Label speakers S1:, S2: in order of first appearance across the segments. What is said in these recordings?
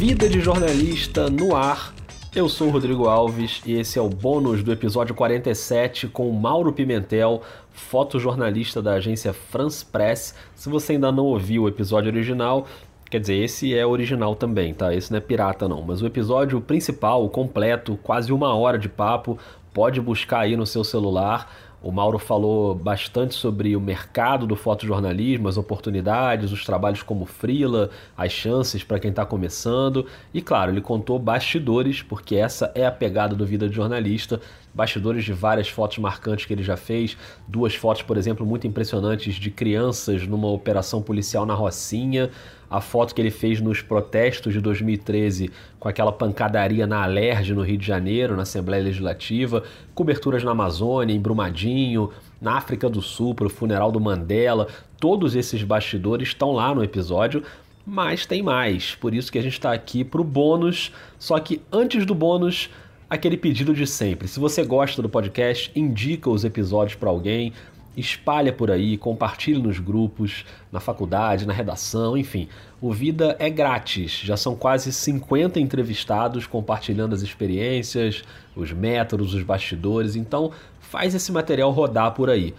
S1: Vida de Jornalista no Ar. Eu sou o Rodrigo Alves e esse é o bônus do episódio 47 com Mauro Pimentel, fotojornalista da agência France Press. Se você ainda não ouviu o episódio original, Quer dizer, esse é original também, tá? Esse não é pirata não, mas o episódio principal, completo, quase uma hora de papo, pode buscar aí no seu celular. O Mauro falou bastante sobre o mercado do fotojornalismo, as oportunidades, os trabalhos como freela, as chances para quem está começando. E claro, ele contou bastidores, porque essa é a pegada do Vida de Jornalista. Bastidores de várias fotos marcantes que ele já fez. Duas fotos, por exemplo, muito impressionantes de crianças numa operação policial na Rocinha a foto que ele fez nos protestos de 2013 com aquela pancadaria na Alerj no Rio de Janeiro, na Assembleia Legislativa, coberturas na Amazônia, em Brumadinho, na África do Sul, para o funeral do Mandela. Todos esses bastidores estão lá no episódio, mas tem mais. Por isso que a gente está aqui para o bônus. Só que antes do bônus, aquele pedido de sempre. Se você gosta do podcast, indica os episódios para alguém espalha por aí, compartilhe nos grupos, na faculdade, na redação, enfim. O Vida é grátis, já são quase 50 entrevistados compartilhando as experiências, os métodos, os bastidores, então faz esse material rodar por aí.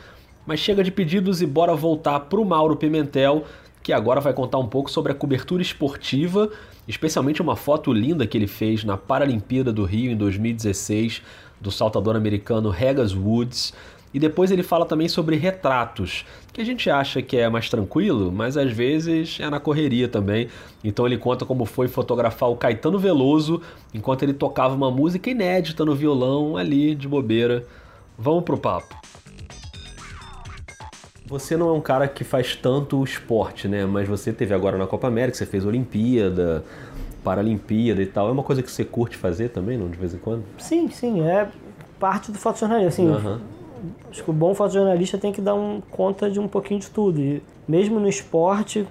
S1: Mas chega de pedidos e bora voltar para o Mauro Pimentel, que agora vai contar um pouco sobre a cobertura esportiva, especialmente uma foto linda que ele fez na Paralimpíada do Rio em 2016 do saltador americano Regas Woods. E depois ele fala também sobre retratos, que a gente acha que é mais tranquilo, mas às vezes é na correria também. Então ele conta como foi fotografar o Caetano Veloso enquanto ele tocava uma música inédita no violão ali de bobeira. Vamos pro papo. Você não é um cara que faz tanto esporte, né? Mas você teve agora na Copa América, você fez Olimpíada, Paralimpíada e tal. É uma coisa que você curte fazer também, não de vez em quando?
S2: Sim, sim, é parte do fotojornalismo. Assim, uhum acho que o bom fotojornalista tem que dar um, conta de um pouquinho de tudo. E mesmo no esporte,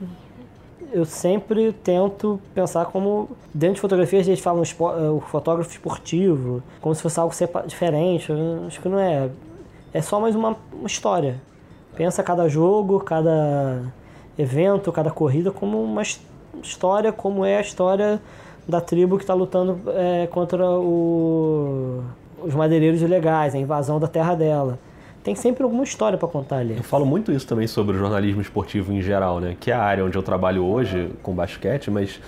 S2: eu sempre tento pensar como, dentro de fotografia, a gente fala no o fotógrafo esportivo, como se fosse algo diferente. Eu acho que não é. É só mais uma, uma história. Pensa cada jogo, cada evento, cada corrida como uma história, como é a história da tribo que está lutando é, contra o os madeireiros ilegais, a invasão da terra dela. Tem sempre alguma história para contar ali.
S1: Eu falo muito isso também sobre o jornalismo esportivo em geral, né? Que é a área onde eu trabalho hoje com basquete, mas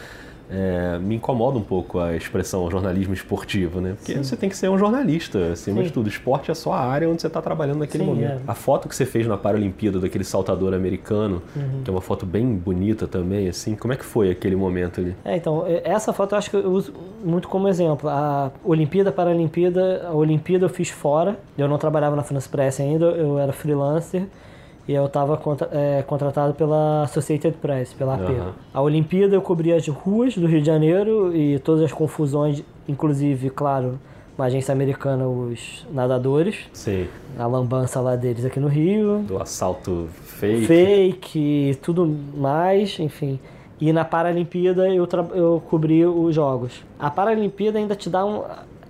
S1: é, me incomoda um pouco a expressão jornalismo esportivo, né? Porque Sim. você tem que ser um jornalista, acima Sim. de tudo. Esporte é só a área onde você está trabalhando naquele Sim, momento. É. A foto que você fez na Paralimpíada daquele saltador americano, uhum. que é uma foto bem bonita também, assim, como é que foi aquele momento ali?
S2: É, então, essa foto eu acho que eu uso muito como exemplo. A Olimpíada, Paralimpíada, a Olimpíada eu fiz fora, eu não trabalhava na France Press ainda, eu era freelancer e eu estava contra, é, contratado pela Associated Press, pela AP. Uhum. A Olimpíada eu cobria as ruas do Rio de Janeiro e todas as confusões, inclusive, claro, uma agência americana, os nadadores.
S1: Sim.
S2: A lambança lá deles aqui no Rio.
S1: Do assalto fake.
S2: Fake, tudo mais, enfim. E na Paralimpíada eu, eu cobri os jogos. A Paralimpíada ainda te dá um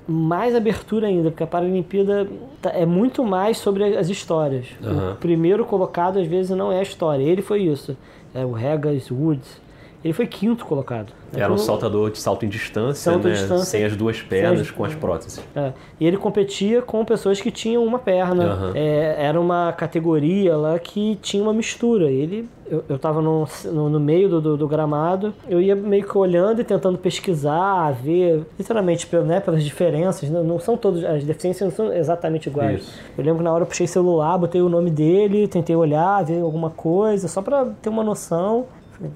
S2: mais abertura ainda, porque a Paralimpíada tá, é muito mais sobre as histórias. Uhum. O primeiro colocado às vezes não é a história. Ele foi isso. É o Regas Woods. Ele foi quinto colocado.
S1: Era um então, saltador de salto em distância, salto né? distância, sem as duas pernas, as... com as próteses.
S2: É. E ele competia com pessoas que tinham uma perna. Uhum. É, era uma categoria lá que tinha uma mistura. Ele, eu, eu tava no, no, no meio do, do, do, gramado, eu ia meio que olhando e tentando pesquisar, ver, literalmente, né, pelas diferenças. Não, não são todas, as deficiências não são exatamente iguais. Isso. Eu lembro que na hora eu puxei celular, botei o nome dele, tentei olhar, ver alguma coisa, só para ter uma noção. Falei,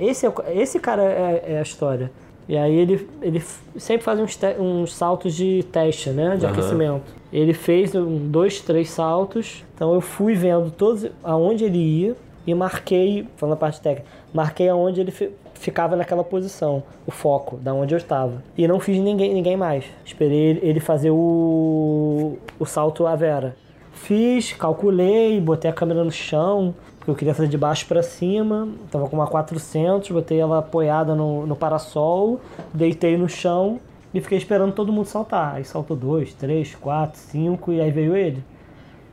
S2: esse, é, esse cara é, é, a história. E aí ele, ele sempre faz uns, te, uns saltos de teste, né? De uhum. aquecimento. Ele fez um, dois, três saltos. Então eu fui vendo todos aonde ele ia e marquei, falando a parte técnica, marquei aonde ele ficava naquela posição, o foco, da onde eu estava. E não fiz ninguém, ninguém mais. Esperei ele fazer o, o salto à vera. Fiz, calculei, botei a câmera no chão, eu queria fazer de baixo para cima, tava com uma 400, botei ela apoiada no, no parasol, deitei no chão e fiquei esperando todo mundo saltar. Aí saltou dois, três, quatro, cinco e aí veio ele.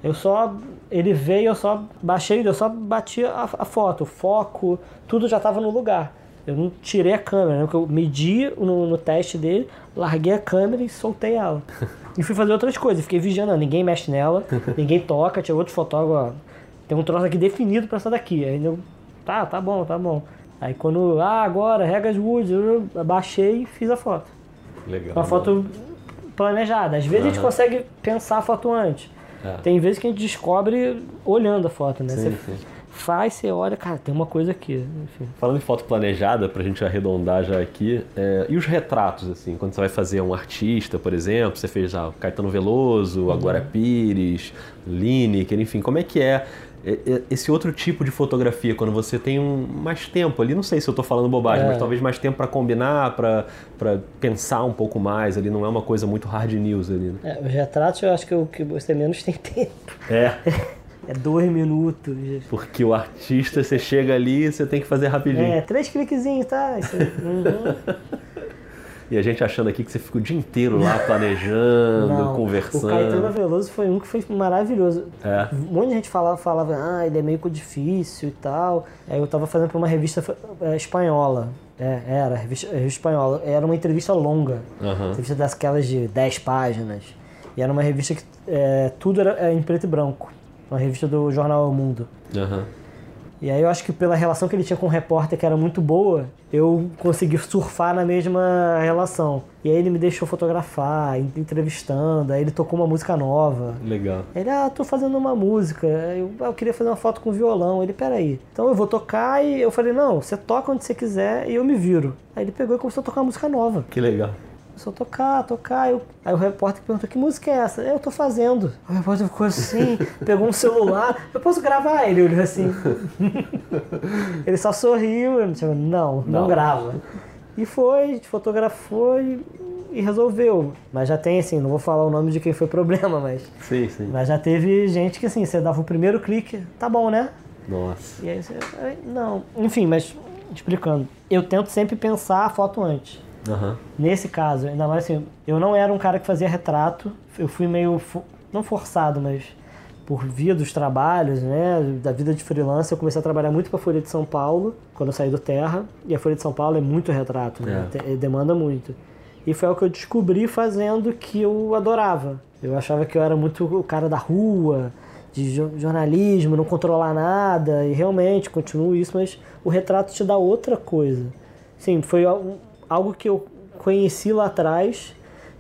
S2: Eu só. Ele veio, eu só baixei, eu só bati a, a foto, o foco, tudo já estava no lugar. Eu não tirei a câmera, né? Porque eu medi no, no teste dele, larguei a câmera e soltei ela. e fui fazer outras coisas, fiquei vigiando, ninguém mexe nela, ninguém toca, tinha outro fotógrafo, ó, tem um troço aqui definido pra essa daqui. Aí eu, tá, tá bom, tá bom. Aí quando, ah, agora, Regas Wood, eu abaixei e fiz a foto.
S1: Legal.
S2: Uma foto planejada. Às vezes uhum. a gente consegue pensar a foto antes. É. Tem vezes que a gente descobre olhando a foto, né? Sim, você sim. faz, você olha, cara, tem uma coisa aqui. Enfim.
S1: Falando em foto planejada, pra gente arredondar já aqui, é, e os retratos, assim, quando você vai fazer um artista, por exemplo, você fez já Caetano Veloso, uhum. Agora Pires, Lineker, enfim, como é que é é, é, esse outro tipo de fotografia, quando você tem um, mais tempo ali, não sei se eu estou falando bobagem, é. mas talvez mais tempo para combinar, para pensar um pouco mais ali, não é uma coisa muito hard news ali. Né?
S2: É, os retratos eu acho que o que você menos tem tempo.
S1: É.
S2: É dois minutos.
S1: Porque o artista, você chega ali e você tem que fazer rapidinho.
S2: É, três cliquezinhos, tá? Isso, uhum.
S1: E a gente achando aqui que você fica o dia inteiro lá planejando, Não, conversando. O
S2: Caetano Veloso foi um que foi maravilhoso. É. Um monte de gente falava, falava, ah, ele é meio difícil e tal. Aí eu tava fazendo pra uma revista é, espanhola. É, era, revista, revista espanhola. Era uma entrevista longa. Uhum. Entrevista daquelas de 10 páginas. E era uma revista que é, tudo era é, em preto e branco. Uma revista do jornal O Mundo. Uhum. E aí eu acho que pela relação que ele tinha com o repórter, que era muito boa, eu consegui surfar na mesma relação. E aí ele me deixou fotografar, entrevistando, aí ele tocou uma música nova.
S1: Legal.
S2: Ele, ah, tô fazendo uma música, eu, eu queria fazer uma foto com violão. Ele, peraí. Então eu vou tocar e eu falei, não, você toca onde você quiser e eu me viro. Aí ele pegou e começou a tocar uma música nova.
S1: Que legal
S2: começou a tocar, tocar. Eu, aí o repórter perguntou: que música é essa? Eu tô fazendo. O repórter ficou assim, pegou um celular. Eu posso gravar? Ele olhou assim. ele só sorriu. Eu não, não, não grava. E foi, fotografou e, e, resolveu. Mas já tem, assim, não vou falar o nome de quem foi problema, mas.
S1: Sim, sim.
S2: Mas já teve gente que, assim, você dava o primeiro clique, tá bom, né?
S1: Nossa.
S2: E aí você. Não. Enfim, mas explicando. Eu tento sempre pensar a foto antes. Uhum. Nesse caso, ainda mais assim, eu não era um cara que fazia retrato, eu fui meio, não forçado, mas por via dos trabalhos, né, da vida de freelancer, eu comecei a trabalhar muito para a Folha de São Paulo, quando eu saí do Terra, e a Folha de São Paulo é muito retrato, né, é. demanda muito. E foi o que eu descobri fazendo que eu adorava. Eu achava que eu era muito o cara da rua, de jornalismo, não controlar nada, e realmente continuo isso, mas o retrato te dá outra coisa. Sim, foi algo que eu conheci lá atrás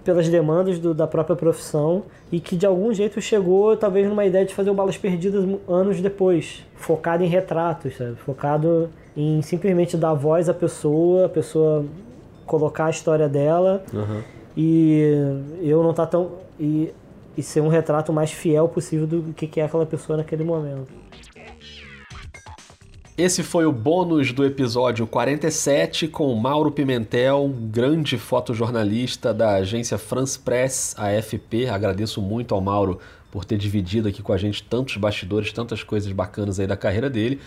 S2: pelas demandas do, da própria profissão e que de algum jeito chegou talvez numa ideia de fazer o Balas Perdidas anos depois, focado em retratos, sabe? focado em simplesmente dar voz à pessoa, a pessoa colocar a história dela uhum. e eu não tá tão e, e ser um retrato mais fiel possível do que, que é aquela pessoa naquele momento.
S1: Esse foi o bônus do episódio 47 com Mauro Pimentel, grande fotojornalista da agência France Press, AFP. Agradeço muito ao Mauro por ter dividido aqui com a gente tantos bastidores, tantas coisas bacanas aí da carreira dele.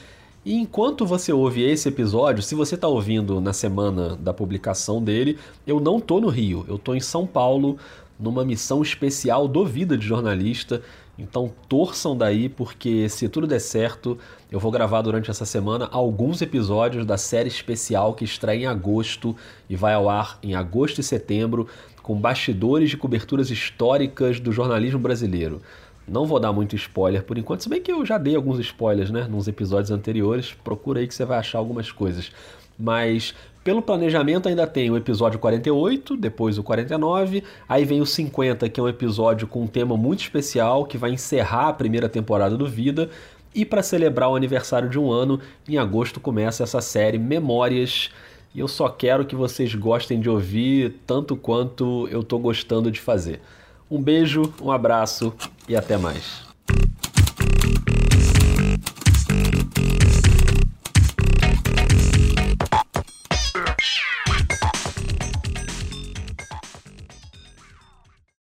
S1: E enquanto você ouve esse episódio, se você está ouvindo na semana da publicação dele, eu não tô no Rio, eu tô em São Paulo, numa missão especial do Vida de Jornalista. Então torçam daí, porque se tudo der certo, eu vou gravar durante essa semana alguns episódios da série especial que estreia em agosto e vai ao ar em agosto e setembro, com bastidores de coberturas históricas do jornalismo brasileiro. Não vou dar muito spoiler por enquanto, se bem que eu já dei alguns spoilers, né, nos episódios anteriores. Procura aí que você vai achar algumas coisas. Mas pelo planejamento ainda tem o episódio 48, depois o 49, aí vem o 50, que é um episódio com um tema muito especial que vai encerrar a primeira temporada do Vida. E para celebrar o aniversário de um ano, em agosto começa essa série Memórias. E eu só quero que vocês gostem de ouvir tanto quanto eu estou gostando de fazer. Um beijo, um abraço e até mais.